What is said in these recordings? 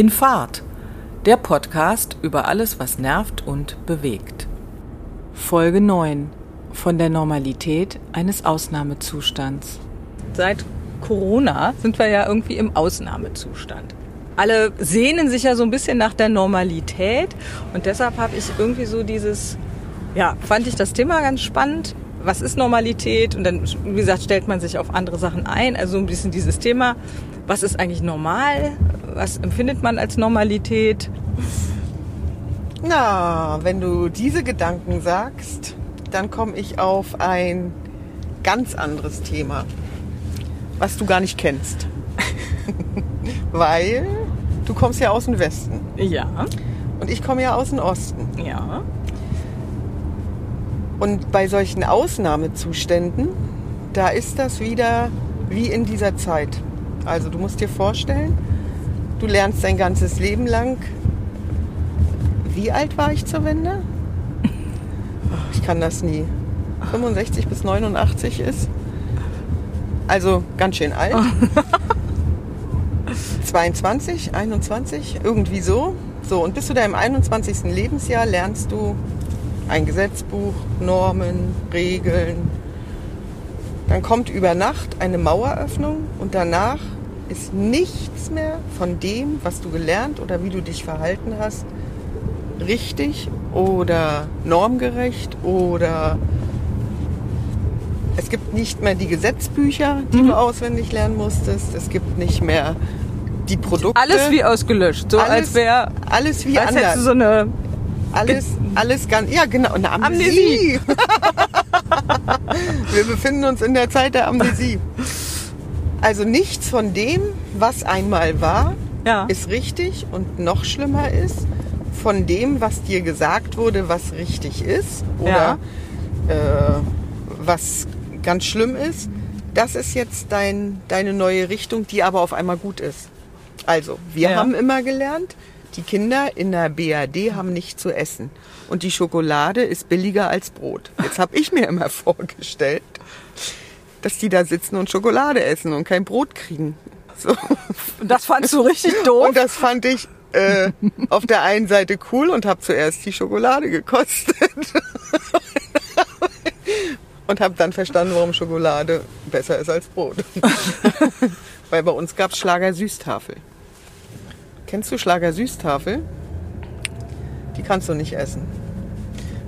In Fahrt, der Podcast über alles, was nervt und bewegt. Folge 9 von der Normalität eines Ausnahmezustands. Seit Corona sind wir ja irgendwie im Ausnahmezustand. Alle sehnen sich ja so ein bisschen nach der Normalität und deshalb habe ich irgendwie so dieses, ja, fand ich das Thema ganz spannend. Was ist Normalität? Und dann, wie gesagt, stellt man sich auf andere Sachen ein. Also ein bisschen dieses Thema, was ist eigentlich normal? Was empfindet man als Normalität? Na, wenn du diese Gedanken sagst, dann komme ich auf ein ganz anderes Thema, was du gar nicht kennst. Weil du kommst ja aus dem Westen Ja, und ich komme ja aus dem Osten. ja. Und bei solchen Ausnahmezuständen, da ist das wieder wie in dieser Zeit. Also du musst dir vorstellen, du lernst dein ganzes Leben lang. Wie alt war ich zur Wende? Ich kann das nie. 65 bis 89 ist. Also ganz schön alt. 22, 21, irgendwie so. So, und bis zu deinem 21. Lebensjahr lernst du ein Gesetzbuch, Normen, Regeln. Dann kommt über Nacht eine Maueröffnung und danach ist nichts mehr von dem, was du gelernt oder wie du dich verhalten hast, richtig oder normgerecht oder es gibt nicht mehr die Gesetzbücher, die du auswendig lernen musstest. Es gibt nicht mehr die Produkte. Alles wie ausgelöscht. So als Alles- wäre, alles wie als hättest anders. du so eine Alles, alles ganz, ja genau, eine Amnesie. Amnesie. Wir befinden uns in der Zeit der Amnesie. Also nichts von dem, was einmal war, Ja. ist richtig und noch schlimmer ist, von dem, was dir gesagt wurde, was richtig ist oder äh, was ganz schlimm ist, das ist jetzt dein, deine neue Richtung, die aber auf einmal gut ist. Also, wir Ja. haben immer gelernt, die Kinder in der BRD haben nicht zu essen. Und die Schokolade ist billiger als Brot. Jetzt habe ich mir immer vorgestellt, dass die da sitzen und Schokolade essen und kein Brot kriegen. So. Und das fandst du richtig doof? Und das fand ich äh, auf der einen Seite cool und habe zuerst die Schokolade gekostet. und habe dann verstanden, warum Schokolade besser ist als Brot. Weil bei uns gab es Schlager-Süßtafel. Kennst du Schlager-Süßtafel? Die kannst du nicht essen.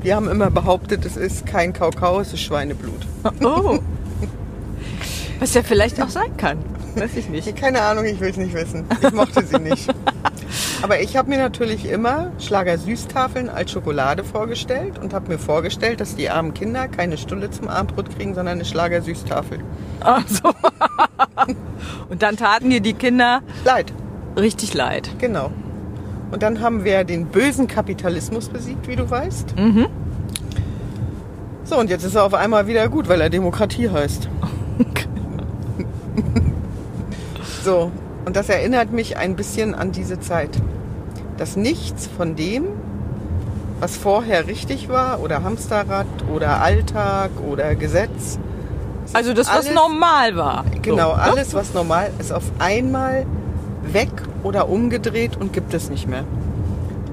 Wir haben immer behauptet, es ist kein Kakao, es ist Schweineblut. Oh. Was ja vielleicht auch sein kann. Weiß ich nicht. Keine Ahnung, ich will es nicht wissen. Ich mochte sie nicht. Aber ich habe mir natürlich immer Schlager-Süßtafeln als Schokolade vorgestellt und habe mir vorgestellt, dass die armen Kinder keine Stulle zum Abendbrot kriegen, sondern eine Schlager-Süßtafel. Ach so. Und dann taten dir die Kinder Leid, richtig leid. genau. Und dann haben wir den bösen Kapitalismus besiegt, wie du weißt. Mhm. So, und jetzt ist er auf einmal wieder gut, weil er Demokratie heißt. So, und das erinnert mich ein bisschen an diese Zeit. Dass nichts von dem, was vorher richtig war, oder Hamsterrad, oder Alltag, oder Gesetz, Also das, was Alles- normal war. genau, So, ne? alles, was normal ist, auf einmal weg oder umgedreht und gibt es nicht mehr.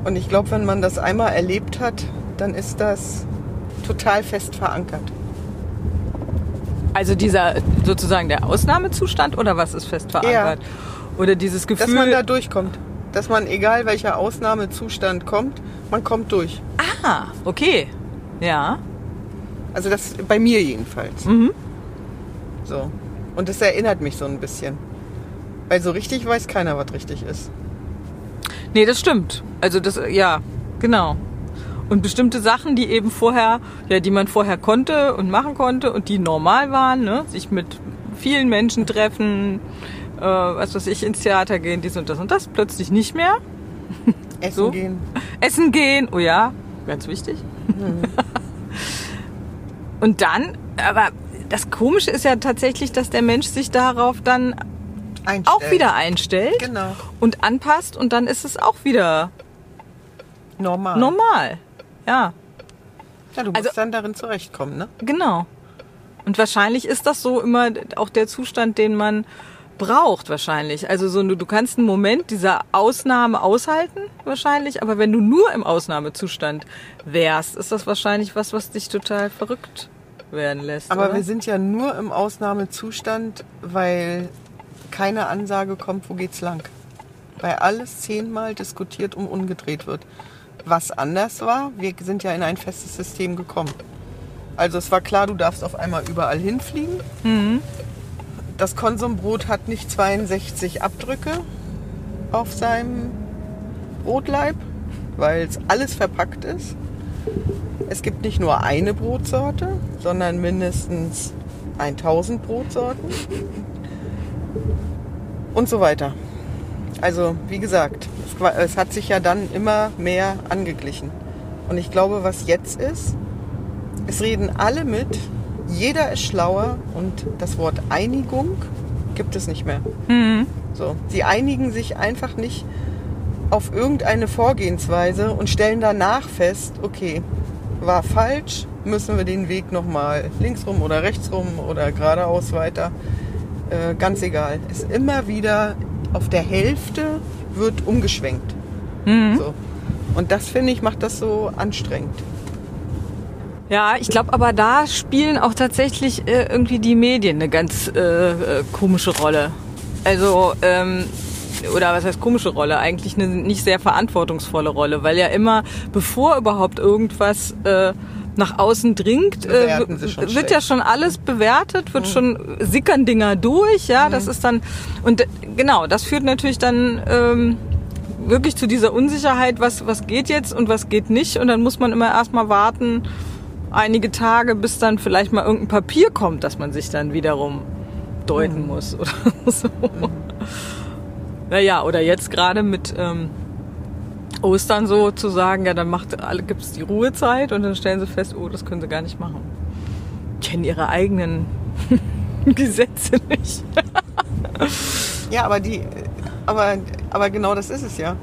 Und ich glaube, wenn man das einmal erlebt hat, dann ist das total fest verankert. Also dieser sozusagen der Ausnahmezustand oder was ist fest verankert? Oder dieses Dass Gefühl. man da durchkommt. Dass man, egal welcher Ausnahmezustand kommt, man kommt durch. ah, okay. Ja. Also das bei mir jedenfalls. Mhm. So. Und das erinnert mich so ein bisschen. Weil so richtig weiß keiner, was richtig ist. Nee, das stimmt. Also das, ja, genau. Und bestimmte Sachen, die eben vorher, ja, die man vorher konnte und machen konnte und die normal waren, ne? sich mit vielen Menschen treffen, äh, was weiß ich, ins Theater gehen, dies und das und das, plötzlich nicht mehr. Essen So? gehen. Essen gehen, oh ja, ganz wichtig. und dann, aber das Komische ist ja tatsächlich, dass der Mensch sich darauf dann Einstellen. auch wieder einstellt Genau. und anpasst und dann ist es auch wieder Normal. normal. Ja, Ja, du musst Also- dann darin zurechtkommen, ne? genau. Und wahrscheinlich ist das so immer auch der Zustand, den man braucht wahrscheinlich. Also so du kannst einen Moment dieser Ausnahme aushalten wahrscheinlich, aber wenn du nur im Ausnahmezustand wärst, ist das wahrscheinlich was, was dich total verrückt werden lässt. Aber oder? wir sind ja nur im Ausnahmezustand, weil keine Ansage kommt, wo geht's lang. Weil alles zehnmal diskutiert und umgedreht wird. Was anders war, wir sind ja in ein festes System gekommen. Also es war klar, du darfst auf einmal überall hinfliegen. Mhm. Das Konsumbrot hat nicht 62 Abdrücke auf seinem Brotleib, weil es alles verpackt ist. Es gibt nicht nur eine Brotsorte, sondern mindestens 1000 Brotsorten und so weiter. Also wie gesagt, es, hat sich ja dann immer mehr angeglichen. Und ich glaube, was jetzt ist, es reden alle mit, jeder ist schlauer und das Wort Einigung gibt es nicht mehr. So, sie einigen sich einfach nicht auf irgendeine Vorgehensweise und stellen danach fest, okay, war falsch, müssen wir den Weg nochmal links rum oder rechts rum oder geradeaus weiter. Äh, ganz egal. Ist immer wieder auf der Hälfte wird umgeschwenkt. So. Und das finde ich macht das so anstrengend. Ja, ich glaube aber da spielen auch tatsächlich äh, irgendwie die Medien eine ganz äh, äh, komische Rolle. Also, ähm, oder was heißt komische Rolle? Eigentlich eine nicht sehr verantwortungsvolle Rolle, weil ja immer, bevor überhaupt irgendwas äh, nach außen dringt, äh, schon wird schlecht. ja schon alles bewertet, wird schon sickern Dinger durch, ja, das ist dann und genau, das führt natürlich dann ähm, wirklich zu dieser Unsicherheit, was was geht jetzt und was geht nicht. Und dann muss man immer erstmal warten einige Tage, bis dann vielleicht mal irgendein Papier kommt, dass man sich dann wiederum deuten muss oder so. Naja, oder jetzt gerade mit ähm, Ostern so zu sagen, ja, dann macht alle gibt's die Ruhezeit und dann stellen sie fest, oh, das können sie gar nicht machen. Kennen ihre eigenen Gesetze nicht. Ja, aber die, aber, aber genau das ist es ja.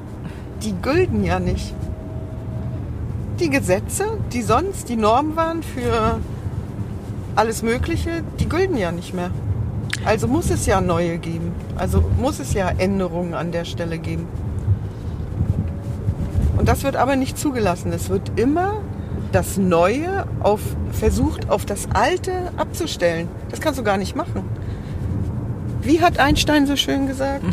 Die gülden ja nicht. Die Gesetze, die sonst die Norm waren für alles Mögliche, die gülden ja nicht mehr. Also muss es ja neue geben. Also muss es ja Änderungen an der Stelle geben. Und das wird aber nicht zugelassen. Es wird immer das Neue auf, versucht, auf das Alte abzustellen. Das kannst du gar nicht machen. Wie hat Einstein so schön gesagt?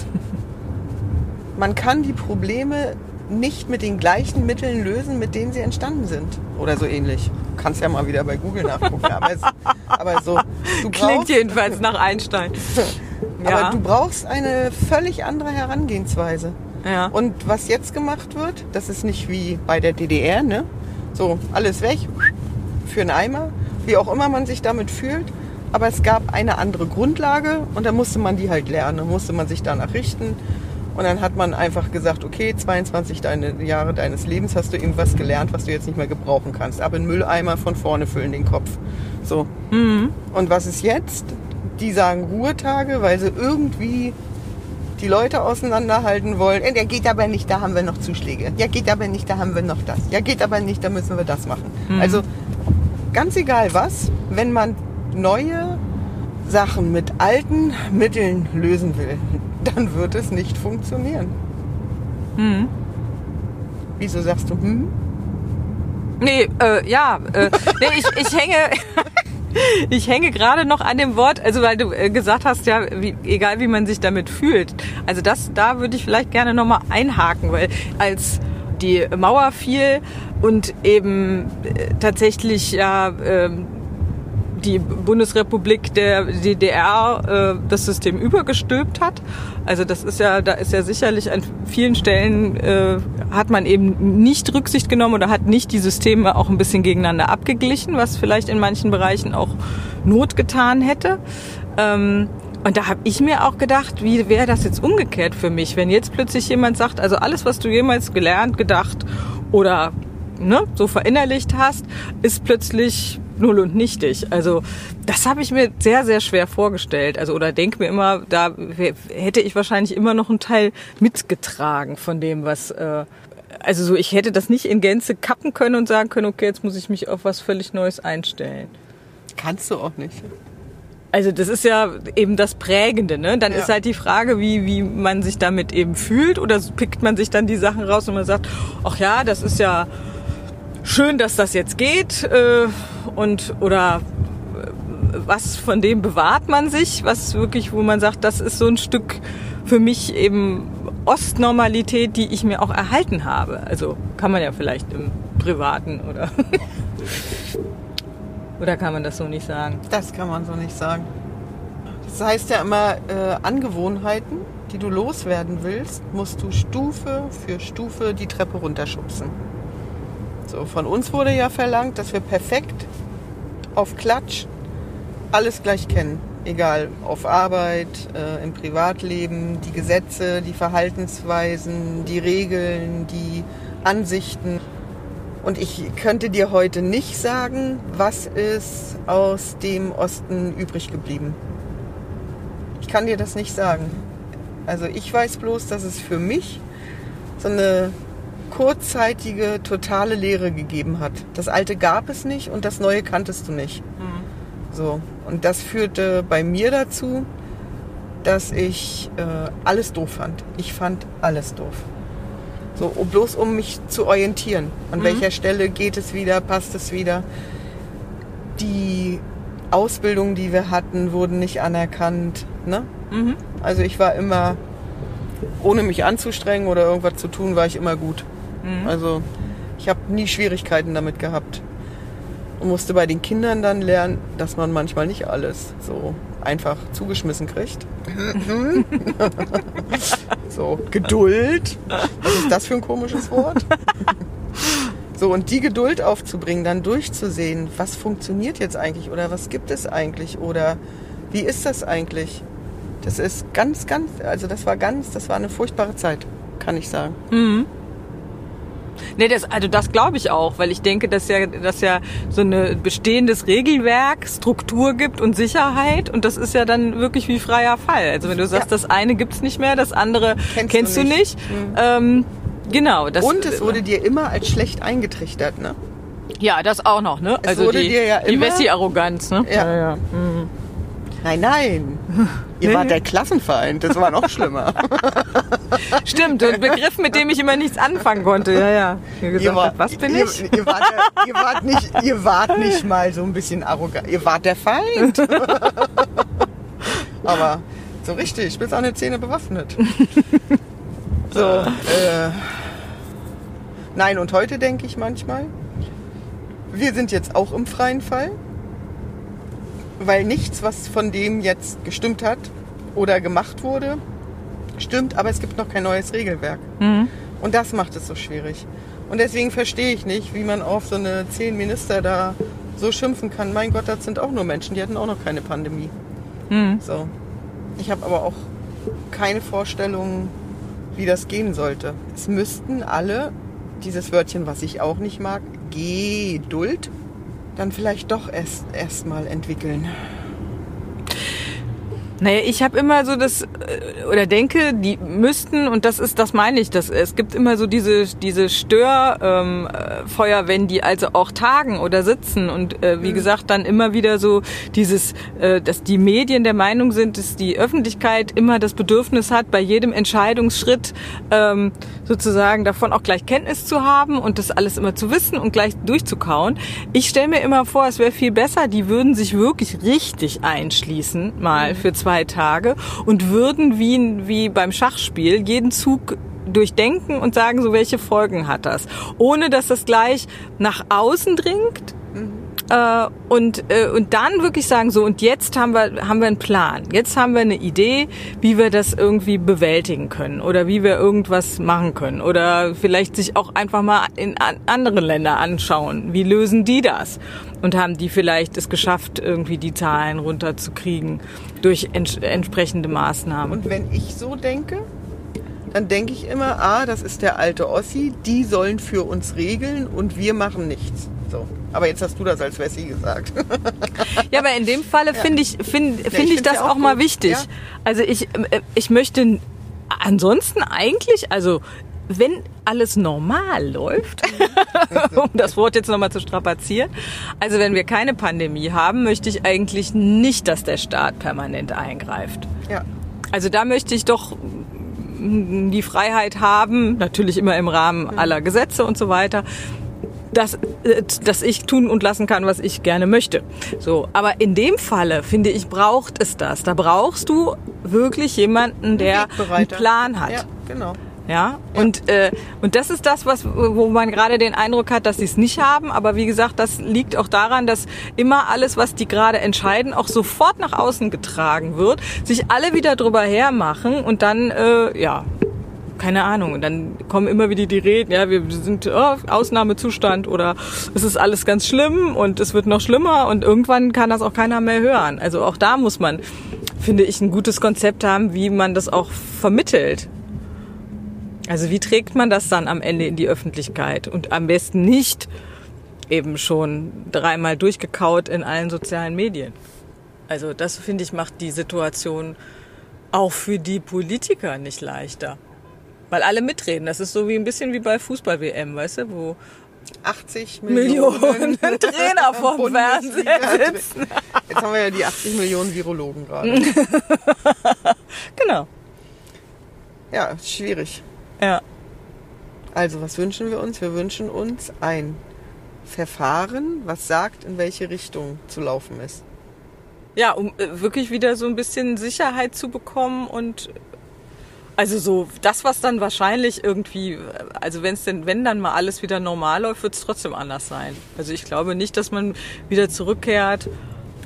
Man kann die Probleme nicht mit den gleichen Mitteln lösen, mit denen sie entstanden sind. Oder so ähnlich. Du kannst ja mal wieder bei Google nachgucken. Aber, es, aber so. Du Klingt jedenfalls nach Einstein. Ja. aber du brauchst eine völlig andere Herangehensweise. Ja. Und was jetzt gemacht wird, das ist nicht wie bei der DDR, ne? So, alles weg, für einen Eimer, wie auch immer man sich damit fühlt. Aber es gab eine andere Grundlage und da musste man die halt lernen, da musste man sich danach richten. Und dann hat man einfach gesagt, okay, 22 deine Jahre deines Lebens hast du irgendwas gelernt, was du jetzt nicht mehr gebrauchen kannst. Aber in Mülleimer von vorne füllen den Kopf. So. Und was ist jetzt? Die sagen Ruhetage, weil sie irgendwie die Leute auseinanderhalten wollen. Der geht aber nicht, da haben wir noch Zuschläge. Ja, geht aber nicht, da haben wir noch das. Ja, geht aber nicht, da müssen wir das machen. Also ganz egal was, wenn man neue Sachen mit alten Mitteln lösen will, dann wird es nicht funktionieren. Mhm. Wieso sagst du, hm? Nee, äh, ja, äh, nee, ich, ich hänge, ich hänge gerade noch an dem Wort, also weil du äh, gesagt hast, ja, wie, egal wie man sich damit fühlt. Also das, da würde ich vielleicht gerne nochmal einhaken, weil als die Mauer fiel und eben äh, tatsächlich ja ähm, die Bundesrepublik der DDR äh, das System übergestülpt hat. Also das ist ja, da ist ja sicherlich an vielen Stellen äh, hat man eben nicht Rücksicht genommen oder hat nicht die Systeme auch ein bisschen gegeneinander abgeglichen, was vielleicht in manchen Bereichen auch Not getan hätte. Ähm, und da habe ich mir auch gedacht, wie wäre das jetzt umgekehrt für mich, wenn jetzt plötzlich jemand sagt, also alles, was du jemals gelernt, gedacht oder ne, so verinnerlicht hast, ist plötzlich null und nichtig. Also das habe ich mir sehr, sehr schwer vorgestellt. Also oder denke mir immer, da hätte ich wahrscheinlich immer noch einen Teil mitgetragen von dem, was äh, also so, ich hätte das nicht in Gänze kappen können und sagen können, okay, jetzt muss ich mich auf was völlig Neues einstellen. Kannst du auch nicht. also das ist ja eben das Prägende, ne? Dann Ja. ist halt die Frage, wie, wie man sich damit eben fühlt oder pickt man sich dann die Sachen raus und man sagt, ach ja, das ist ja schön, dass das jetzt geht äh, und oder äh, was von dem bewahrt man sich, was wirklich, wo man sagt, das ist so ein Stück für mich eben Ostnormalität, die ich mir auch erhalten habe. Also kann man ja vielleicht im Privaten oder oder kann man das so nicht sagen? Das kann man so nicht sagen. Das heißt ja immer, äh, Angewohnheiten, die du loswerden willst, musst du Stufe für Stufe die Treppe runterschubsen. So, von uns wurde ja verlangt, dass wir perfekt auf Klatsch alles gleich kennen. Egal, auf Arbeit, äh, im Privatleben, die Gesetze, die Verhaltensweisen, die Regeln, die Ansichten. Und ich könnte dir heute nicht sagen, was ist aus dem Osten übrig geblieben. Ich kann dir das nicht sagen. Also ich weiß bloß, dass es für mich so eine kurzzeitige, totale Leere gegeben hat. Das Alte gab es nicht und das Neue kanntest du nicht. So. Und das führte bei mir dazu, dass ich äh, alles doof fand. Ich fand alles doof. So, um- bloß um mich zu orientieren. An welcher Stelle geht es wieder, passt es wieder. Die Ausbildungen, die wir hatten, wurden nicht anerkannt. Ne? Mhm. Also ich war immer, ohne mich anzustrengen oder irgendwas zu tun, war ich immer gut. Also ich habe nie Schwierigkeiten damit gehabt. Und musste bei den Kindern dann lernen, dass man manchmal nicht alles so einfach zugeschmissen kriegt. so, Geduld. Was ist das für ein komisches Wort? So, und die Geduld aufzubringen, dann durchzusehen, was funktioniert jetzt eigentlich oder was gibt es eigentlich oder wie ist das eigentlich? Das ist ganz, ganz, also das war ganz, das war eine furchtbare Zeit, kann ich sagen. Nee, das, also das glaube ich auch, weil ich denke, dass ja, dass ja so ein bestehendes Regelwerk Struktur gibt und Sicherheit und das ist ja dann wirklich wie freier Fall. Also wenn du sagst, Ja. das eine gibt's nicht mehr, das andere Kennst kennst, du du nicht. nicht. Ähm, genau. Das, Und es wurde dir immer als schlecht eingetrichtert, ne? ja das auch noch, ne? Es also wurde die, dir ja die immer- Wessi-Arroganz, ne? Ja. ja. Nein, nein. Ihr Nee. wart der Klassenfeind, das war noch schlimmer. Stimmt, ein Begriff, mit dem ich immer nichts anfangen konnte. Ja, ja. Ich gesagt, wart- was bin ihr, ich? Ihr wart, der- ihr, wart nicht, ihr wart nicht mal so ein bisschen arrogant. Ihr wart der Feind. Aber so richtig, bis an die Zähne bewaffnet. So, äh, nein, und heute denke ich manchmal, wir sind jetzt auch im freien Fall, weil nichts, was von dem jetzt gestimmt hat oder gemacht wurde, stimmt, aber es gibt noch kein neues Regelwerk. Und das macht es so schwierig. Und deswegen verstehe ich nicht, wie man auf so eine zehn Minister da so schimpfen kann. Mein Gott, das sind auch nur Menschen, die hatten auch noch keine Pandemie. So. Ich habe aber auch keine Vorstellung, wie das gehen sollte. Es müssten alle dieses Wörtchen, was ich auch nicht mag, Geduld, dann vielleicht doch erst erstmal entwickeln. Naja, ich habe immer so das äh, oder denke, die müssten und das ist, das meine ich, dass es gibt immer so diese diese Störfeuer, ähm, äh, wenn die also auch tagen oder sitzen. Und äh, wie gesagt dann immer wieder so dieses, äh, dass die Medien der Meinung sind, dass die Öffentlichkeit immer das Bedürfnis hat, bei jedem Entscheidungsschritt ähm, sozusagen davon auch gleich Kenntnis zu haben und das alles immer zu wissen und gleich durchzukauen. Ich stelle mir immer vor, es wäre viel besser, die würden sich wirklich richtig einschließen, mal für zwei Tage und würden wie, wie beim Schachspiel jeden Zug durchdenken und sagen, so welche Folgen hat das, ohne dass das gleich nach außen dringt, äh, und, äh, und dann wirklich sagen, so und jetzt haben wir, haben wir einen Plan. Jetzt haben wir eine Idee, wie wir das irgendwie bewältigen können oder wie wir irgendwas machen können. Oder vielleicht sich auch einfach mal in an andere Länder anschauen. Wie lösen die das? Und haben die vielleicht es geschafft, irgendwie die Zahlen runterzukriegen durch ents entsprechende Maßnahmen. Und wenn ich so denke, dann denke ich immer, ah, das ist der alte Ossi, die sollen für uns regeln und wir machen nichts. So. Aber jetzt hast du das als Wessi gesagt. Ja, aber in dem Falle finde ich, finde ich finde ich find's das ja auch, auch mal wichtig. Ja. Also ich, äh, ich möchte ansonsten eigentlich, also wenn alles normal läuft, um das Wort jetzt nochmal zu strapazieren, also wenn wir keine Pandemie haben, möchte ich eigentlich nicht, dass der Staat permanent eingreift. Ja. Also da möchte ich doch die Freiheit haben, natürlich immer im Rahmen aller Gesetze und so weiter, dass, äh, dass ich tun und lassen kann, was ich gerne möchte. So, aber in dem Falle finde ich braucht es das. Da brauchst du wirklich jemanden, der einen Plan hat. Ja, genau. Ja, und, äh, und das ist das, was, wo man gerade den Eindruck hat, dass sie es nicht haben. Aber wie gesagt, das liegt auch daran, dass immer alles, was die gerade entscheiden, auch sofort nach außen getragen wird, sich alle wieder drüber hermachen und dann, äh, ja, keine Ahnung. Und dann kommen immer wieder die Reden, ja, wir sind oh, Ausnahmezustand oder es ist alles ganz schlimm und es wird noch schlimmer und irgendwann kann das auch keiner mehr hören. Also auch da muss man, finde ich, ein gutes Konzept haben, wie man das auch vermittelt. Also wie trägt man das dann am Ende in die Öffentlichkeit? Und am besten nicht eben schon dreimal durchgekaut in allen sozialen Medien. Also das finde ich macht die Situation auch für die Politiker nicht leichter. Weil alle mitreden. Das ist so wie ein bisschen wie bei Fußball-WM, weißt du, wo 80 Millionen, Millionen Trainer vorm Fernseher sitzen. Jetzt haben wir ja die 80 Millionen Virologen gerade. genau. Ja, schwierig. Ja. Also, was wünschen wir uns? Wir wünschen uns ein Verfahren, was sagt, in welche Richtung zu laufen ist. Ja, um äh, wirklich wieder so ein bisschen Sicherheit zu bekommen und also so das, was dann wahrscheinlich irgendwie, also wenn es denn, wenn dann mal alles wieder normal läuft, wird es trotzdem anders sein. Also ich glaube nicht, dass man wieder zurückkehrt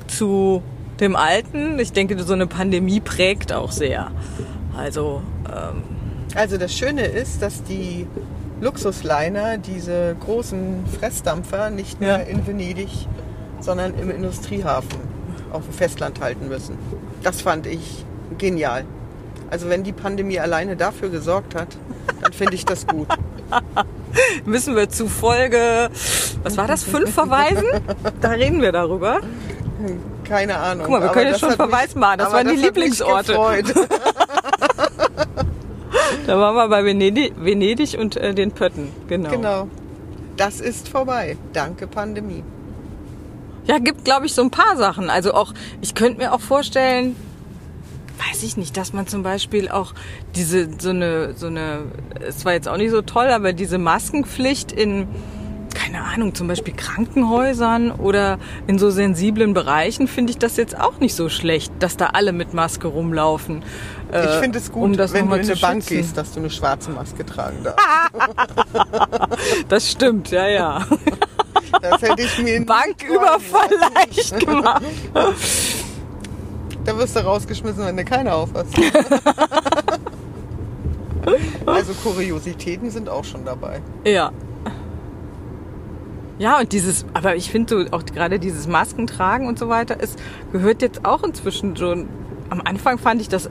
zu dem Alten. Ich denke, so eine Pandemie prägt auch sehr. Also ähm, Also das Schöne ist, dass die Luxusliner diese großen Fressdampfer nicht mehr Ja. in Venedig, sondern im Industriehafen auf dem Festland halten müssen. Das fand ich genial. Also wenn die Pandemie alleine dafür gesorgt hat, dann finde ich das gut. müssen wir zu Folge, was war das, fünf verweisen? Da reden wir darüber. Keine Ahnung. Guck mal, wir können jetzt das schon hat mich- Verweis machen. Das waren die hat mich Lieblingsorte. Da waren wir bei Venedig, Venedig und äh, den Pötten. Genau. genau. Das ist vorbei. Danke Pandemie. Ja, gibt, glaube ich, so ein paar Sachen. Also auch, ich könnte mir auch vorstellen, weiß ich nicht, dass man zum Beispiel auch diese, so eine, so eine, es war jetzt auch nicht so toll, aber diese Maskenpflicht in, keine Ahnung, zum Beispiel Krankenhäusern oder in so sensiblen Bereichen finde ich das jetzt auch nicht so schlecht, dass da alle mit Maske rumlaufen. Ich äh, finde es gut, um das wenn du in eine Bank schützen. gehst, dass du eine schwarze Maske tragen darfst. Das stimmt, ja, ja. Das hätte ich mir nicht Banküberfall leicht gemacht. Da wirst du rausgeschmissen, wenn du keine auf hast. also Kuriositäten sind auch schon dabei. Ja. Ja, und dieses, aber ich finde so auch gerade dieses Maskentragen und so weiter, es gehört jetzt auch inzwischen schon. Am Anfang fand ich das äh,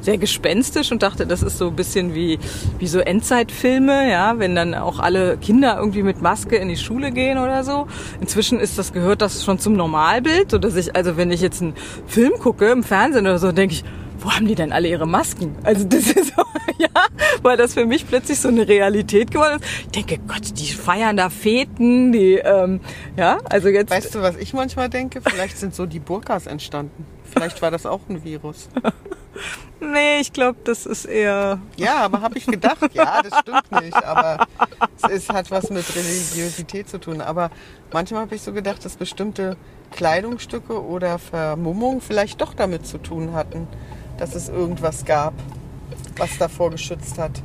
sehr gespenstisch und dachte, das ist so ein bisschen wie, wie so Endzeitfilme, ja, wenn dann auch alle Kinder irgendwie mit Maske in die Schule gehen oder so. Inzwischen ist das, gehört das schon zum Normalbild, so dass ich, also wenn ich jetzt einen Film gucke im Fernsehen oder so, denke ich, wo haben die denn alle ihre Masken? Also das ist so, ja, weil das für mich plötzlich so eine Realität geworden ist. Ich denke, Gott, die feiern da Feten, die, ähm, ja, also jetzt. Weißt du, was ich manchmal denke? Vielleicht sind so die Burkas entstanden. Vielleicht war das auch ein Virus. nee, ich glaube, das ist eher. Ja, aber habe ich gedacht, ja, das stimmt nicht. Aber es ist, hat was mit Religiosität zu tun. Aber manchmal habe ich so gedacht, dass bestimmte Kleidungsstücke oder Vermummung vielleicht doch damit zu tun hatten, dass es irgendwas gab, was davor geschützt hat.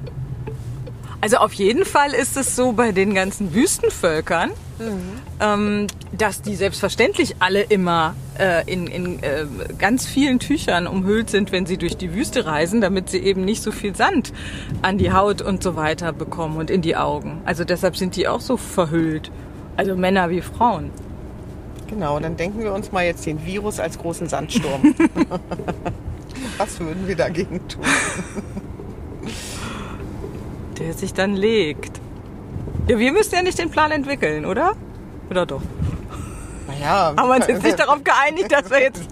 Also auf jeden Fall ist es so bei den ganzen Wüstenvölkern, ähm, dass die selbstverständlich alle immer äh, in, in äh, ganz vielen Tüchern umhüllt sind, wenn sie durch die Wüste reisen, damit sie eben nicht so viel Sand an die Haut und so weiter bekommen und in die Augen. Also deshalb sind die auch so verhüllt. Also Männer wie Frauen. Genau, dann denken wir uns mal jetzt den Virus als großen Sandsturm. was würden wir dagegen tun? Der sich dann legt. Ja, wir müssen ja nicht den Plan entwickeln, oder? Oder doch? Naja, Haben wir uns jetzt nicht darauf geeinigt, dass wir jetzt,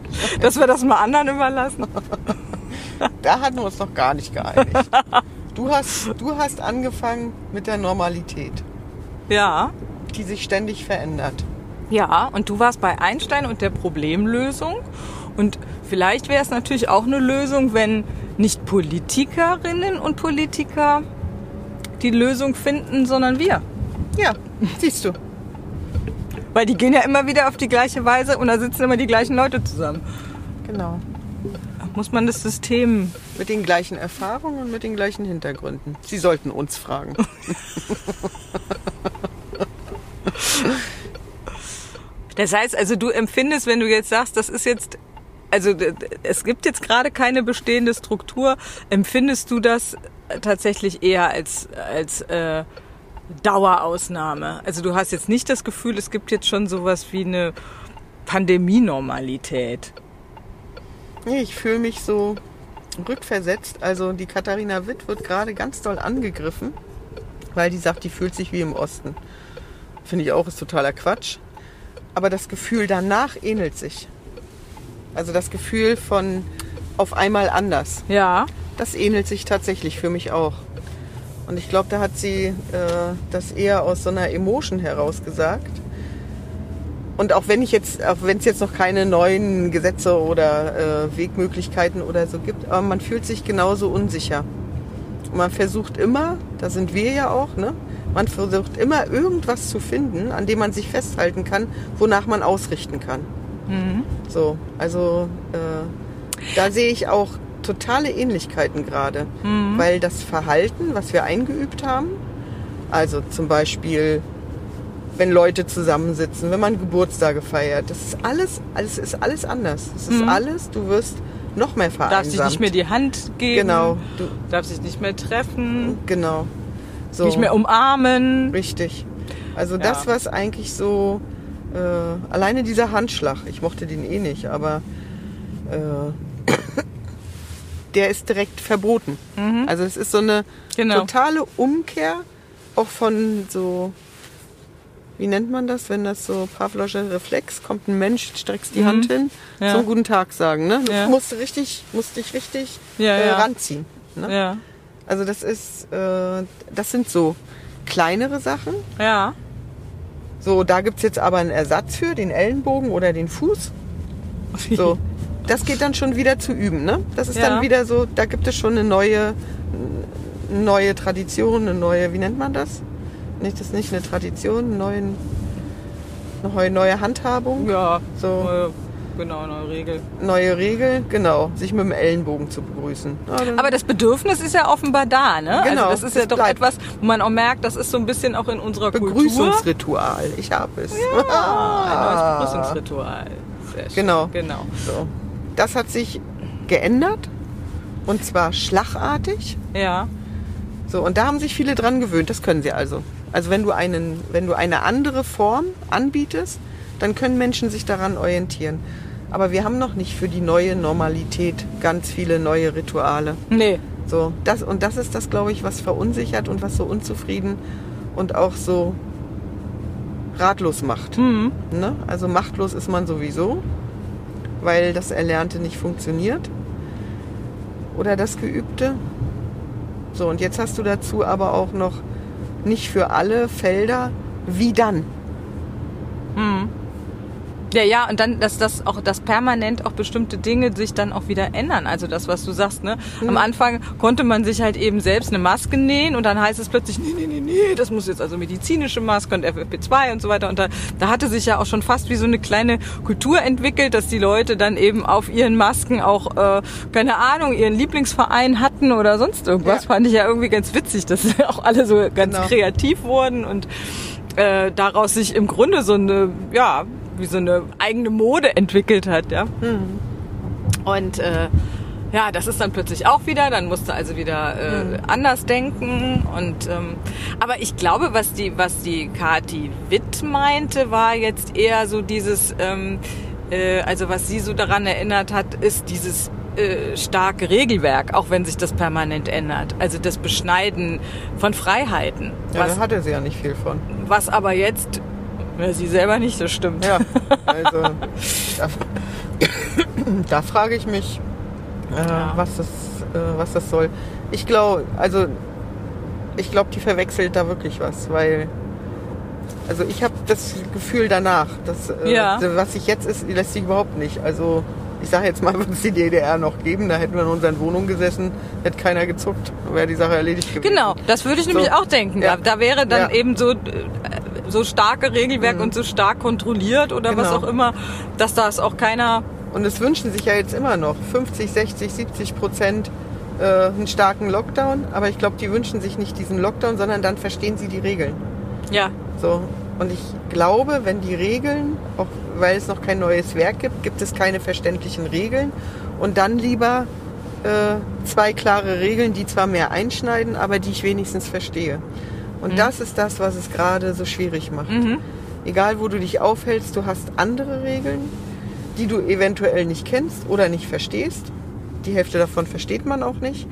dass wir das mal anderen überlassen? da hatten wir uns noch gar nicht geeinigt. Du hast, du hast angefangen mit der Normalität, Ja. die sich ständig verändert. Ja, und du warst bei Einstein und der Problemlösung. Und vielleicht wäre es natürlich auch eine Lösung, wenn nicht Politikerinnen und Politiker die Lösung finden, sondern wir. Ja, siehst du. Weil die gehen ja immer wieder auf die gleiche Weise und da sitzen immer die gleichen Leute zusammen. Genau. Muss man das System. Mit den gleichen Erfahrungen und mit den gleichen Hintergründen. Sie sollten uns fragen. Das heißt also, du empfindest, wenn du jetzt sagst, das ist jetzt. Also es gibt jetzt gerade keine bestehende Struktur. Empfindest du das tatsächlich eher als, als äh, Dauerausnahme? Also du hast jetzt nicht das Gefühl, es gibt jetzt schon sowas wie eine Pandemienormalität. Nee, ich fühle mich so rückversetzt. Also die Katharina Witt wird gerade ganz doll angegriffen, weil die sagt, die fühlt sich wie im Osten. Finde ich auch, ist totaler Quatsch. Aber das Gefühl danach ähnelt sich. Also das Gefühl von auf einmal anders. Ja. Das ähnelt sich tatsächlich für mich auch. Und ich glaube, da hat sie äh, das eher aus so einer Emotion heraus gesagt. Und auch wenn ich jetzt, auch wenn es jetzt noch keine neuen Gesetze oder äh, Wegmöglichkeiten oder so gibt, aber man fühlt sich genauso unsicher. Und man versucht immer, da sind wir ja auch, ne? Man versucht immer irgendwas zu finden, an dem man sich festhalten kann, wonach man ausrichten kann. So, also äh, da sehe ich auch totale Ähnlichkeiten gerade, weil das Verhalten, was wir eingeübt haben, also zum Beispiel, wenn Leute zusammensitzen, wenn man Geburtstage feiert, das ist alles, alles ist alles anders. Es ist alles, du wirst noch mehr vereinsamt. Darfst dich nicht mehr die Hand geben. Genau, du, Darfst dich nicht mehr treffen. genau. So. Nicht mehr umarmen. Richtig. Also das, Ja. was eigentlich so, äh, alleine dieser Handschlag, ich mochte den eh nicht, aber äh, der ist direkt verboten. Also es ist so eine Genau. totale Umkehr auch von so, wie nennt man das, wenn das so Pavloscher Reflex, kommt ein Mensch, streckst die Hand hin, Ja. zum guten Tag sagen. Ne? Du Ja. musst richtig, musst dich richtig Ja, äh, ranziehen. Ne? Also das ist, äh, das sind so kleinere Sachen. Ja. So, da gibt's jetzt aber einen Ersatz für, den Ellenbogen oder den Fuß. So, das geht dann schon wieder zu üben, ne? Das ist Ja. dann wieder so, da gibt es schon eine neue, neue Tradition, eine neue, wie nennt man das? Nicht, das ist nicht eine Tradition, eine neue, eine neue, neue Handhabung, Ja. So. Neue, genau, neue Regel. neue Regel, genau, sich mit dem Ellenbogen zu begrüßen. Ja, Aber das Bedürfnis ist ja offenbar da, ne? Genau, also das ist ja das doch bleibt. etwas, wo man auch merkt, das ist so ein bisschen auch in unserer Kultur. Begrüßungsritual, ich habe es. Ah, ein neues Begrüßungsritual. Sehr schön. Genau. Genau. So. Das hat sich geändert und zwar schlagartig. Ja. So, und da haben sich viele dran gewöhnt, das können sie also. Also wenn du einen, wenn du eine andere Form anbietest, dann können Menschen sich daran orientieren. Aber wir haben noch nicht für die neue Normalität ganz viele neue Rituale. Nee. So, das, und das ist das, glaube ich, was verunsichert und was so unzufrieden und auch so ratlos macht. Mhm. Ne? Also machtlos ist man sowieso, weil das Erlernte nicht funktioniert. Oder das Geübte. So, und jetzt hast du dazu aber auch noch nicht für alle Felder, wie dann? Ja, ja, und dann, dass das auch, dass permanent auch bestimmte Dinge sich dann auch wieder ändern. Also das, was du sagst, ne? Am Anfang konnte man sich halt eben selbst eine Maske nähen und dann heißt es plötzlich, nee, nee, nee, nee, das muss jetzt also medizinische Maske und FFP2 und so weiter. Und da, da hatte sich ja auch schon fast wie so eine kleine Kultur entwickelt, dass die Leute dann eben auf ihren Masken auch, äh, keine Ahnung, ihren Lieblingsverein hatten oder sonst irgendwas. Ja. Fand ich ja irgendwie ganz witzig, dass auch alle so ganz Genau. kreativ wurden und äh, daraus sich im Grunde so eine, ja, wie so eine eigene Mode entwickelt hat, ja. Und äh, ja, das ist dann plötzlich auch wieder, dann musste also wieder äh, anders denken und ähm, aber ich glaube, was die was die Kati Witt meinte, war jetzt eher so dieses ähm, äh, also was sie so daran erinnert hat, ist dieses äh, starke Regelwerk, auch wenn sich das permanent ändert. Also das Beschneiden von Freiheiten, Ja, was, da hatte sie ja nicht viel von. was aber jetzt ja, sie selber nicht, das stimmt. Ja, also da, da frage ich mich, äh, Ja. was das äh, was das soll. Ich glaube, also ich glaube, die verwechselt da wirklich was, weil also ich habe das Gefühl danach, dass äh, Ja. was sich jetzt ist, lässt sich überhaupt nicht. Also ich sage jetzt mal, würde es die DDR noch geben, da hätten wir in unseren Wohnungen gesessen, hätte keiner gezuckt, wäre die Sache erledigt gewesen. Genau, das würde ich nämlich So. auch denken. Ja. Da, da wäre dann Ja. Eben so, äh, so starke Regelwerk und so stark kontrolliert oder was Genau. auch immer, dass das auch keiner. Und es wünschen sich ja jetzt immer noch 50, 60, 70 Prozent äh, einen starken Lockdown. Aber ich glaube, die wünschen sich nicht diesen Lockdown, sondern dann verstehen sie die Regeln. Ja, So. Und ich glaube, wenn die Regeln, auch weil es noch kein neues Werk gibt, gibt es keine verständlichen Regeln. Und dann lieber äh, zwei klare Regeln, die zwar mehr einschneiden, aber die ich wenigstens verstehe. Und das ist das, was es gerade so schwierig macht. Egal, wo du dich aufhältst, du hast andere Regeln, die du eventuell nicht kennst oder nicht verstehst. Die Hälfte davon versteht man auch nicht.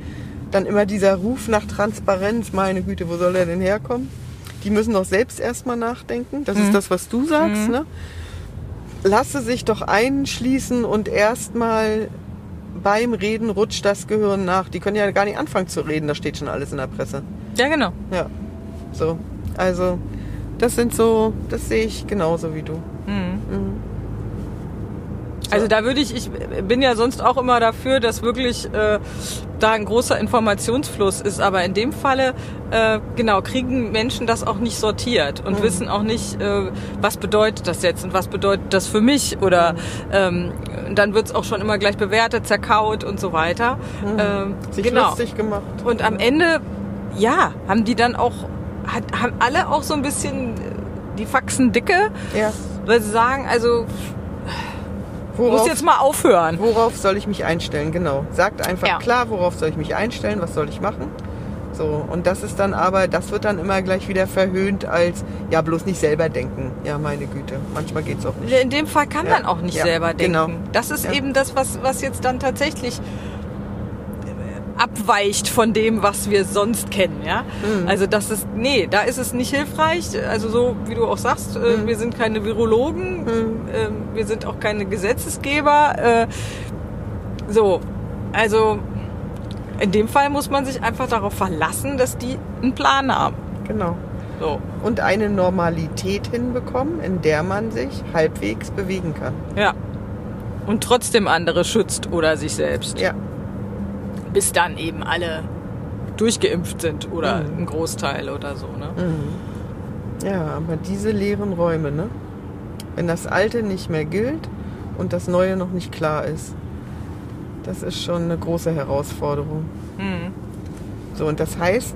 Dann immer dieser Ruf nach Transparenz, meine Güte, wo soll er denn herkommen? Die müssen doch selbst erstmal nachdenken. Das ist das, was du sagst. Ne? Lasse sich doch einschließen und erstmal beim Reden rutscht das Gehirn nach. Die können ja gar nicht anfangen zu reden, da steht schon alles in der Presse. ja genau. Ja, so. Also, das sind so, das sehe ich genauso wie du. Also da würde ich, ich bin ja sonst auch immer dafür, dass wirklich äh, da ein großer Informationsfluss ist. Aber in dem Falle, äh, genau, kriegen Menschen das auch nicht sortiert und wissen auch nicht, äh, was bedeutet das jetzt und was bedeutet das für mich. Oder ähm, dann wird es auch schon immer gleich bewertet, zerkaut und so weiter. Ähm, Sich genau. lustig gemacht. Und am Ende, ja, haben die dann auch, hat, haben alle auch so ein bisschen äh, die Faxen dicke, Ja. weil sie sagen, also muss Worauf, jetzt mal aufhören. worauf soll ich mich einstellen? Genau. Sagt einfach Ja. klar, worauf soll ich mich einstellen, was soll ich machen? So, und das ist dann aber, das wird dann immer gleich wieder verhöhnt als, ja, bloß nicht selber denken. Ja, meine Güte, manchmal geht's auch nicht. In dem Fall kann Ja, man auch nicht ja, selber denken. genau. Das ist eben das, was, was jetzt dann tatsächlich abweicht von dem, was wir sonst kennen, ja. Mhm. Also das ist, nee, da ist es nicht hilfreich. Also so, wie du auch sagst, äh, Mhm. wir sind keine Virologen, äh, wir sind auch keine Gesetzesgeber. Äh, so, also in dem Fall muss man sich einfach darauf verlassen, dass die einen Plan haben. Genau. So, Und eine Normalität hinbekommen, in der man sich halbwegs bewegen kann. ja. Und trotzdem andere schützt oder sich selbst. Ja, bis dann eben alle durchgeimpft sind oder Mhm. ein Großteil oder so. Ne? ja, aber diese leeren Räume, ne? Wenn das Alte nicht mehr gilt und das Neue noch nicht klar ist, das ist schon eine große Herausforderung. Mhm. So, und das heißt,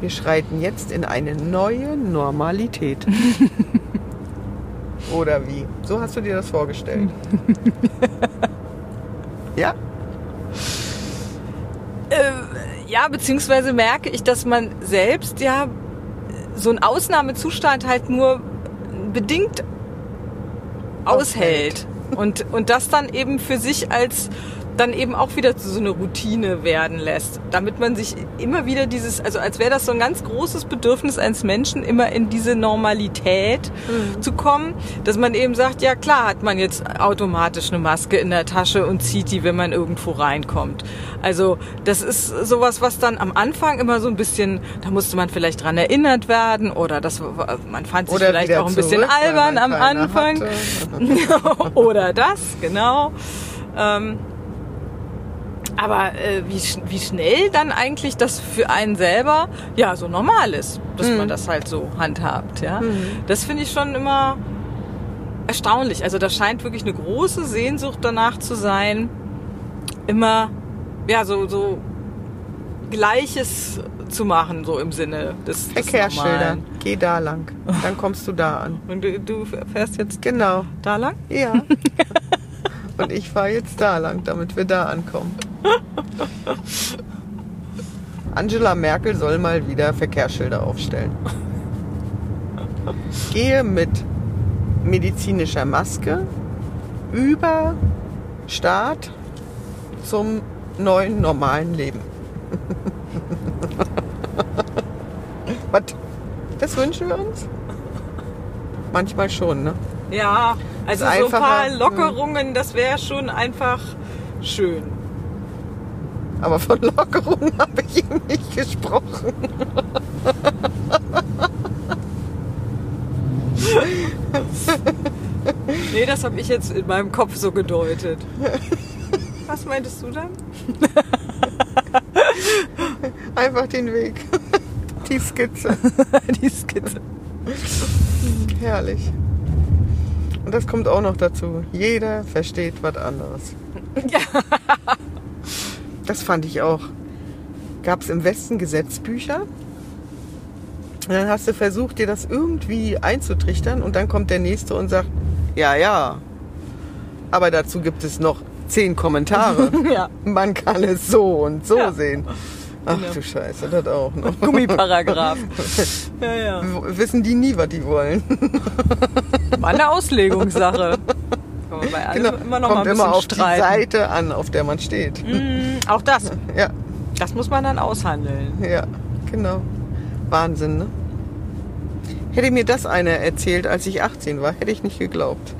wir schreiten jetzt in eine neue Normalität. Oder wie? So hast du dir das vorgestellt. ja? Äh, ja, beziehungsweise merke ich, dass man selbst ja so einen Ausnahmezustand halt nur bedingt aushält. Und, und das dann eben für sich als dann eben auch wieder zu so eine Routine werden lässt, damit man sich immer wieder dieses, also als wäre das so ein ganz großes Bedürfnis eines Menschen, immer in diese Normalität zu kommen, dass man eben sagt, ja klar hat man jetzt automatisch eine Maske in der Tasche und zieht die, wenn man irgendwo reinkommt. Also das ist sowas, was dann am Anfang immer so ein bisschen, da musste man vielleicht dran erinnert werden oder das, man fand sich Oder vielleicht auch ein bisschen zurück, weil albern am Anfang. Oder das, genau. Ähm, aber äh, wie, sch- wie schnell dann eigentlich das für einen selber ja so normal ist, dass man das halt so handhabt, ja. Das finde ich schon immer erstaunlich. Also da scheint wirklich eine große Sehnsucht danach zu sein, immer ja so so Gleiches zu machen, so im Sinne des, des Verkehrsschilder. Normalen. Geh da lang. Dann kommst du da an. Und du, du fährst jetzt Genau. da lang? Ja. Und ich fahre jetzt da lang, damit wir da ankommen. Angela Merkel soll mal wieder Verkehrsschilder aufstellen. Gehe mit medizinischer Maske über Start zum neuen normalen Leben. Was? Das wünschen wir uns? Manchmal schon, ne? Ja, also so ein paar einfacher, Lockerungen, das wäre schon einfach schön. Aber von Lockerung habe ich ihm nicht gesprochen. nee, das habe ich jetzt in meinem Kopf so gedeutet. Was meintest du dann? Einfach den Weg. Die Skizze. Die Skizze. Herrlich. Und das kommt auch noch dazu. Jeder versteht was anderes. Ja. Das fand ich auch. Gab es im Westen Gesetzbücher? Und dann hast du versucht, dir das irgendwie einzutrichtern und dann kommt der Nächste und sagt, ja, ja. Aber dazu gibt es noch zehn Kommentare. Ja. Man kann es so und so Ja. sehen. Ach Genau. du Scheiße, das auch noch. Gummiparagraph. Ja, ja. Wissen die nie, was die wollen. War eine Auslegungssache. Bei Genau. immer noch mal Kommt bisschen immer auf streiten. die Seite an, auf der man steht. Mm, auch das. Ja, Das muss man dann aushandeln. ja, genau. Wahnsinn, ne? Hätte mir das einer erzählt, als ich 18 war, hätte ich nicht geglaubt.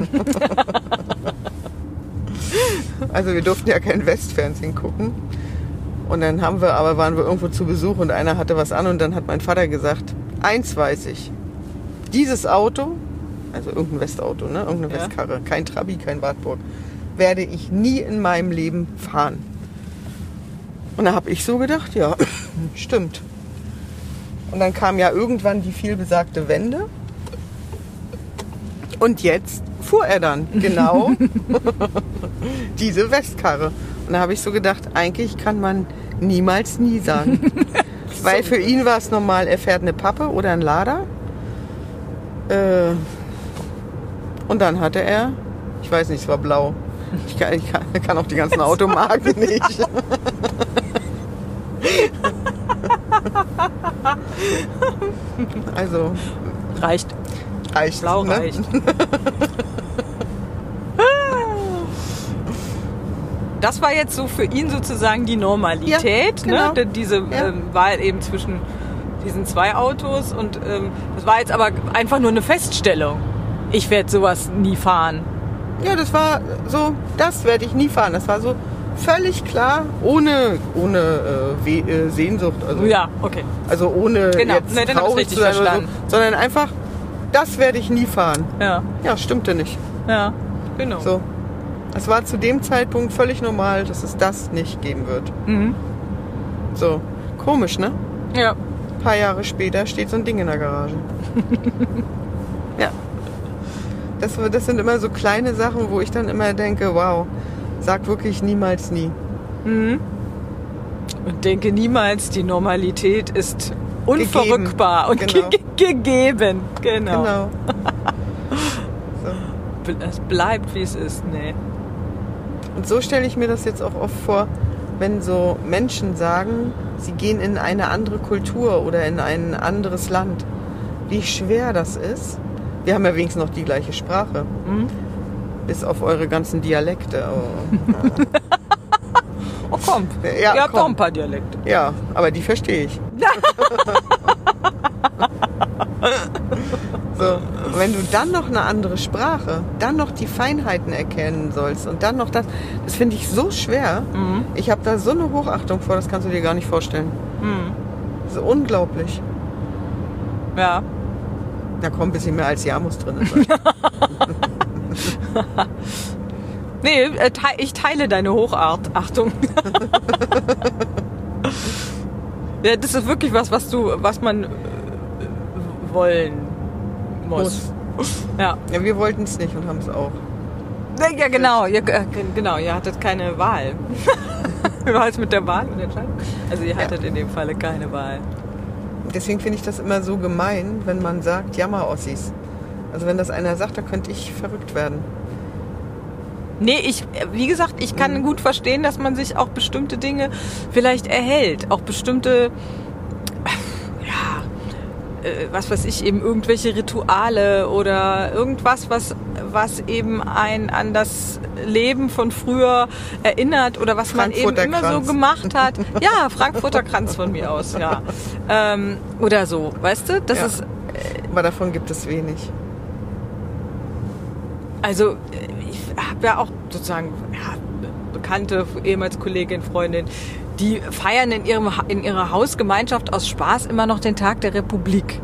also wir durften ja kein Westfernsehen gucken. Und dann haben wir, aber waren wir irgendwo zu Besuch und einer hatte was an und dann hat mein Vater gesagt, eins weiß ich, dieses Auto, also irgendein Westauto, ne? irgendeine Ja. Westkarre, kein Trabi, kein Wartburg, werde ich nie in meinem Leben fahren. Und da habe ich so gedacht, ja, stimmt. Und dann kam ja irgendwann die vielbesagte Wende. Und jetzt fuhr er dann genau diese Westkarre. Und da habe ich so gedacht, eigentlich kann man niemals nie sagen. Weil für ihn war es normal, er fährt eine Pappe oder ein Lader. Äh, und dann hatte er, ich weiß nicht, es war blau. Ich kann, ich kann, kann auch die ganzen Automarken nicht. Also Reicht. reicht. Blau ne? reicht. Das war jetzt so für ihn sozusagen die Normalität, Ja, genau. ne? Diese Ja. ähm, Wahl eben zwischen diesen zwei Autos und ähm, das war jetzt aber einfach nur eine Feststellung. Ich werde sowas nie fahren. Ja, das war so, das werde ich nie fahren. Das war so völlig klar, ohne, ohne äh, äh, Sehnsucht. Also, Ja, okay. also ohne Genau. jetzt Nee, traurig zu sein so, sondern einfach, das werde ich nie fahren. Ja, Ja, stimmte nicht. ja, genau. So. Es war zu dem Zeitpunkt völlig normal, dass es das nicht geben wird. Mhm. So. Komisch, ne? Ja. Ein paar Jahre später steht so ein Ding in der Garage. ja. Das, das sind immer so kleine Sachen, wo ich dann immer denke, wow, sag wirklich niemals nie. Mhm. Und denke niemals, die Normalität ist unverrückbar und Genau. ge ge gegeben. Genau. Genau. Es bleibt, wie es ist. Nee. Und so stelle ich mir das jetzt auch oft vor, wenn so Menschen sagen, sie gehen in eine andere Kultur oder in ein anderes Land. Wie schwer das ist. Wir haben ja wenigstens noch die gleiche Sprache. Mhm. Bis auf eure ganzen Dialekte. Oh. Oh komm, Ja, ihr habt komm. auch ein paar Dialekte. Ja, aber die verstehe ich. so, und wenn du dann noch eine andere Sprache, dann noch die Feinheiten erkennen sollst und dann noch das, das finde ich so schwer. Mhm. Ich habe da so eine Hochachtung vor, das kannst du dir gar nicht vorstellen. Mhm. Das ist unglaublich. Ja. Da kommt ein bisschen mehr als Ja muss drin. Nee, äh, ich teile deine Hochachtung. ja, das ist wirklich was, was du, was man äh, wollen muss. Ja. ja, wir wollten es nicht und haben es auch. Ja, genau, ihr, äh, genau, ihr hattet keine Wahl. Wie war es mit der Wahl und Entscheidung? Also ihr hattet in dem Falle keine Wahl. Deswegen finde ich das immer so gemein, wenn man sagt, Jammer-Ossis. Also wenn das einer sagt, da könnte ich verrückt werden. Nee, ich, äh, wie gesagt, ich kann gut verstehen, dass man sich auch bestimmte Dinge vielleicht erhält. Auch bestimmte, ja, was weiß ich, eben irgendwelche Rituale oder irgendwas, was, was eben ein an das Leben von früher erinnert oder was man eben immer so Kranz. gemacht hat. Ja, Frankfurter Kranz von mir aus, ja. Ähm, oder so, weißt du? Das Ja. ist, Aber davon gibt es wenig. Also äh, ich habe ja auch sozusagen ja, Bekannte, ehemals Kollegin, Freundin, die feiern in, ihrem, in ihrer Hausgemeinschaft aus Spaß immer noch den Tag der Republik.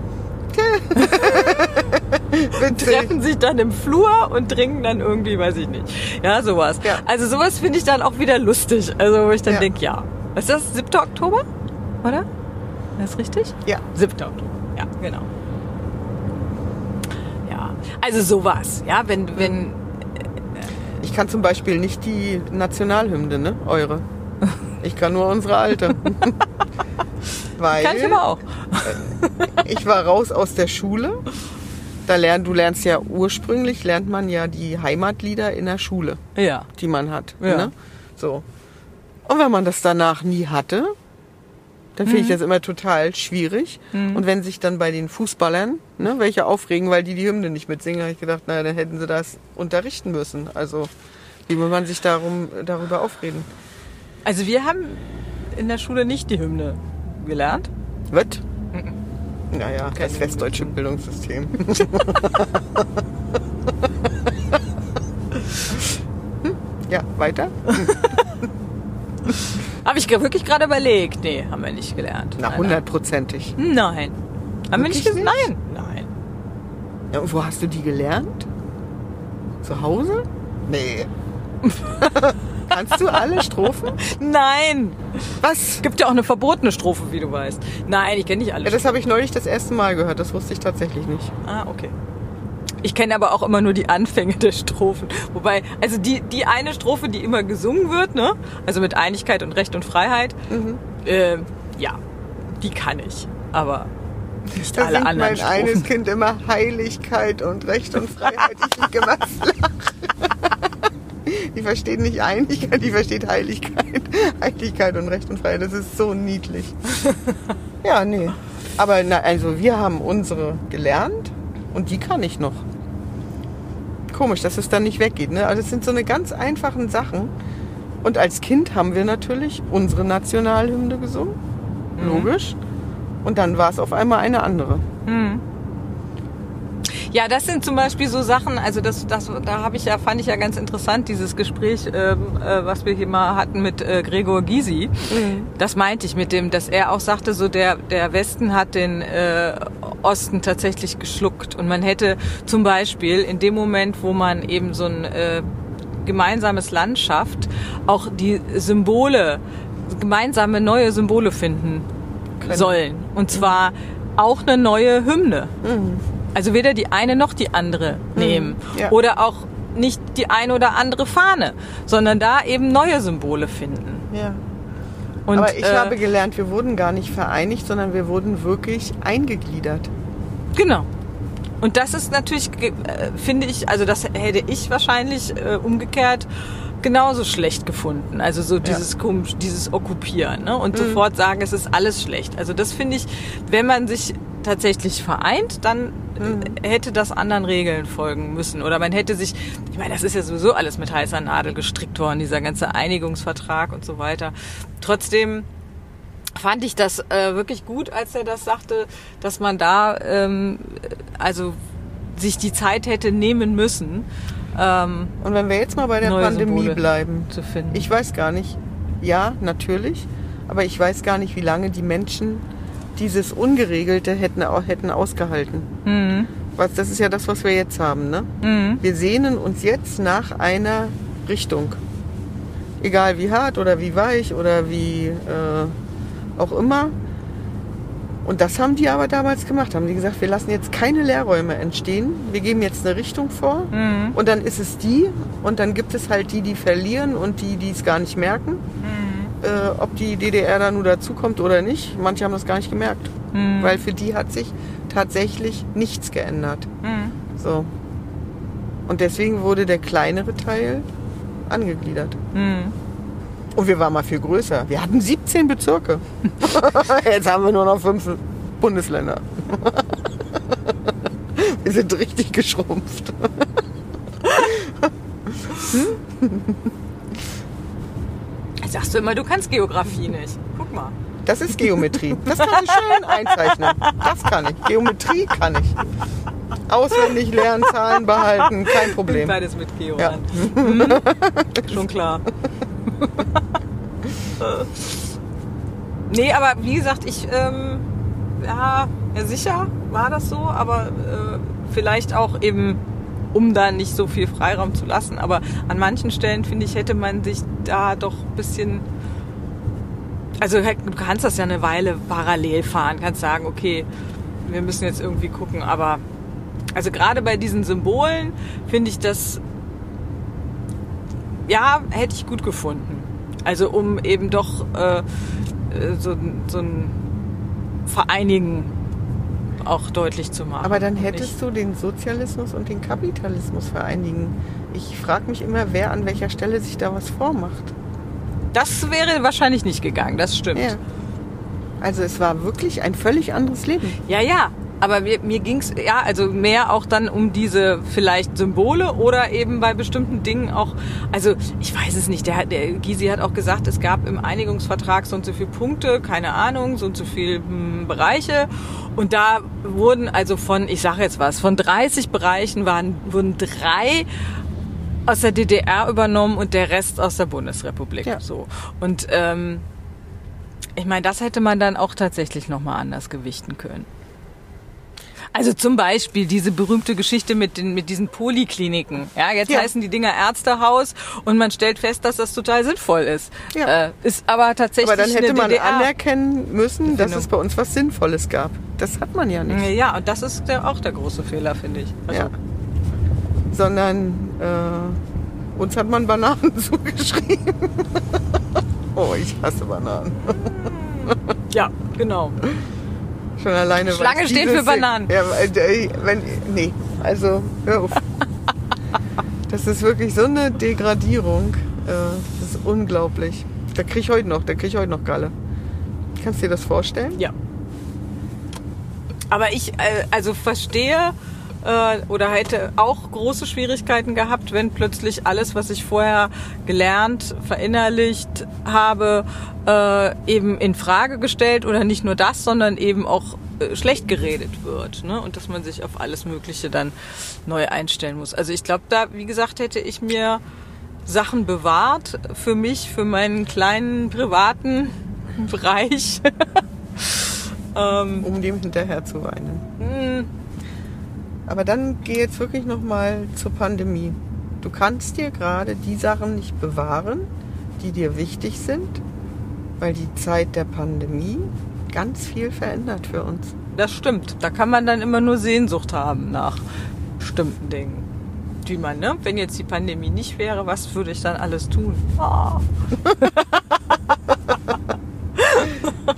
Treffen sich dann im Flur und trinken dann irgendwie, weiß ich nicht. Ja, sowas. Ja. Also sowas finde ich dann auch wieder lustig. Also wo ich dann Ja. denke, ja. Was ist das? 7. Oktober? Oder? Das ist richtig? Ja. 7. Oktober. Ja, genau. Ja, also sowas. Ja, wenn, wenn, Ich kann zum Beispiel nicht die Nationalhymne, ne? Eure. Ich kann nur unsere alte. Weil kann ich aber auch. ich war raus aus der Schule. Da lern, du lernst ja ursprünglich, lernt man ja die Heimatlieder in der Schule, Ja. die man hat. Ja. Ne? So. Und wenn man das danach nie hatte, dann finde ich das immer total schwierig. Und wenn sich dann bei den Fußballern ne, welche aufregen, weil die die Hymne nicht mitsingen, habe ich gedacht, naja, dann hätten sie das unterrichten müssen. Also wie will man sich darum, darüber aufreden? Also wir haben in der Schule nicht die Hymne gelernt. Wird? Naja, das Keine westdeutsche Bildungssystem. Hm, ja, weiter? Habe ich wirklich gerade überlegt. Nee, haben wir nicht gelernt. Na, hundertprozentig. Nein. Nein. Haben wir nicht Wirklich gesagt? nicht? Nein. Nein. Ja, und wo hast du die gelernt? Zu Hause? Nee. Kannst du alle Strophen? Nein. Was? Gibt ja auch eine verbotene Strophe, wie du weißt. Nein, ich kenne nicht alle. Ja, das habe ich neulich das erste Mal gehört. Das wusste ich tatsächlich nicht. ah, okay. Ich kenne aber auch immer nur die Anfänge der Strophen. Wobei, also die, die eine Strophe, die immer gesungen wird, ne? Also mit Einigkeit und Recht und Freiheit, Mhm. äh, ja, die kann ich. Aber nicht Da alle singt anderen mein eines Strophen. Kind immer Heiligkeit und Recht und Freiheit. Ich liege immer flach. Die versteht nicht Einigkeit, die versteht Heiligkeit. Heiligkeit und Recht und Freiheit, das ist so niedlich. Ja, nee. Aber na, also wir haben unsere gelernt und die kann ich noch. Komisch, dass es dann nicht weggeht. Ne? Also es sind so eine ganz einfachen Sachen. Und als Kind haben wir natürlich unsere Nationalhymne gesungen. Logisch. Und dann war es auf einmal eine andere. Ja, das sind zum Beispiel so Sachen, also das, das da habe ich ja, fand ich ja ganz interessant, dieses Gespräch, ähm, äh, was wir hier mal hatten mit äh, Gregor Gysi. Das meinte ich mit dem, dass er auch sagte, so der, der Westen hat den äh, Osten tatsächlich geschluckt. Und man hätte zum Beispiel in dem Moment, wo man eben so ein äh, gemeinsames Land schafft, auch die Symbole, gemeinsame neue Symbole finden sollen. Und zwar auch eine neue Hymne. Also weder die eine noch die andere nehmen. ja. Oder auch nicht die eine oder andere Fahne, sondern da eben neue Symbole finden. Ja. Und, Aber ich äh, habe gelernt, wir wurden gar nicht vereinigt, sondern wir wurden wirklich eingegliedert. Genau. Und das ist natürlich, äh, finde ich, also das hätte ich wahrscheinlich äh, umgekehrt genauso schlecht gefunden. Also so dieses komisch, dieses Okkupieren ne? und sofort sagen, es ist alles schlecht. Also das finde ich, wenn man sich tatsächlich vereint, dann äh, hätte das anderen Regeln folgen müssen. Oder man hätte sich, ich meine, das ist ja sowieso alles mit heißer Nadel gestrickt worden, dieser ganze Einigungsvertrag und so weiter. Trotzdem fand ich das äh, wirklich gut, als er das sagte, dass man da ähm, also sich die Zeit hätte nehmen müssen, ähm, Und wenn wir jetzt mal bei der Pandemie Symbole. bleiben, zu finden. ich weiß gar nicht, ja, natürlich, aber ich weiß gar nicht, wie lange die Menschen dieses Ungeregelte hätten, hätten ausgehalten. Mhm. Was, das ist ja das, was wir jetzt haben. Ne? Wir sehnen uns jetzt nach einer Richtung. Egal wie hart oder wie weich oder wie äh, auch immer. Und das haben die aber damals gemacht. Haben die gesagt, wir lassen jetzt keine Leerräume entstehen. Wir geben jetzt eine Richtung vor. Und dann ist es die. Und dann gibt es halt die, die verlieren und die, die es gar nicht merken. Äh, ob die DDR da nur dazukommt oder nicht. Manche haben das gar nicht gemerkt. Weil für die hat sich tatsächlich nichts geändert. So. Und deswegen wurde der kleinere Teil angegliedert. Und wir waren mal viel größer. Wir hatten 17 Bezirke. Jetzt haben wir nur noch fünf Bundesländer. wir sind richtig geschrumpft. Sagst du immer, du kannst Geografie nicht. Guck mal. Das ist Geometrie. Das kann ich schön einzeichnen. Das kann ich. Geometrie kann ich. Auswendig lernen, Zahlen behalten, kein Problem. Beides mit Geo Ja. Mhm. Schon klar. nee, aber wie gesagt, ich, ähm, ja, ja, sicher war das so, aber äh, vielleicht auch eben, um da nicht so viel Freiraum zu lassen. Aber an manchen Stellen, finde ich, hätte man sich da doch ein bisschen also du kannst das ja eine Weile parallel fahren, kannst sagen, okay, wir müssen jetzt irgendwie gucken, aber also gerade bei diesen Symbolen finde ich das, ja, hätte ich gut gefunden. Also um eben doch äh, so, so ein Vereinigen auch deutlich zu machen. Aber dann hättest du den Sozialismus und den Kapitalismus vereinigen. Ich frage mich immer, wer an welcher Stelle sich da was vormacht. Das wäre wahrscheinlich nicht gegangen, das stimmt. Ja. Also es war wirklich ein völlig anderes Leben. Ja, ja. Aber mir, mir ging es ja also mehr auch dann um diese vielleicht Symbole oder eben bei bestimmten Dingen auch. Also ich weiß es nicht. Der, der Gysi hat auch gesagt, es gab im Einigungsvertrag so und so viele Punkte, keine Ahnung, so und so viele hm, Bereiche. Und da wurden also von, ich sage jetzt was, von 30 Bereichen waren wurden drei aus der DDR übernommen und der Rest aus der Bundesrepublik. Ja. So. Und ähm, ich meine, das hätte man dann auch tatsächlich nochmal anders gewichten können. Also zum Beispiel diese berühmte Geschichte mit, den, mit diesen Polikliniken. Ja, jetzt ja. heißen die Dinger Ärztehaus und man stellt fest, dass das total sinnvoll ist. Ja. Äh, ist aber tatsächlich. Aber dann hätte man DDR anerkennen müssen, dass es bei uns was Sinnvolles gab. Das hat man ja nicht. Ja, und das ist der, auch der große Fehler, finde ich. Also, ja sondern äh, uns hat man Bananen zugeschrieben. oh, ich hasse Bananen. ja, genau. Schon alleine. Schlange steht für Bananen. Ja, wenn, nee, also hör auf. Das ist wirklich so eine Degradierung. Äh, das ist unglaublich. Da krieg ich heute noch, da krieg ich heute noch Galle. Kannst du dir das vorstellen? Ja. Aber ich äh, also verstehe äh, oder hätte auch große Schwierigkeiten gehabt, wenn plötzlich alles, was ich vorher gelernt, verinnerlicht habe, äh, eben in Frage gestellt oder nicht nur das, sondern eben auch äh, schlecht geredet wird ne? und dass man sich auf alles Mögliche dann neu einstellen muss. Also ich glaube, da, wie gesagt, hätte ich mir Sachen bewahrt für mich, für meinen kleinen privaten Bereich. ähm, um dem hinterher zu weinen. Aber dann geh jetzt wirklich nochmal zur Pandemie. Du kannst dir gerade die Sachen nicht bewahren, die dir wichtig sind, weil die Zeit der Pandemie ganz viel verändert für uns. Das stimmt. Da kann man dann immer nur Sehnsucht haben nach bestimmten Dingen. Die man, ne? Wenn jetzt die Pandemie nicht wäre, was würde ich dann alles tun? Oh.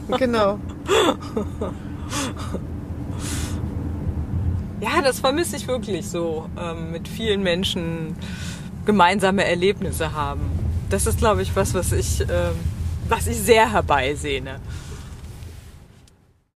genau. Ja, das vermisse ich wirklich so, ähm, mit vielen Menschen gemeinsame Erlebnisse haben. Das ist, glaube ich, was, was ich, ähm, was ich sehr herbeisehne.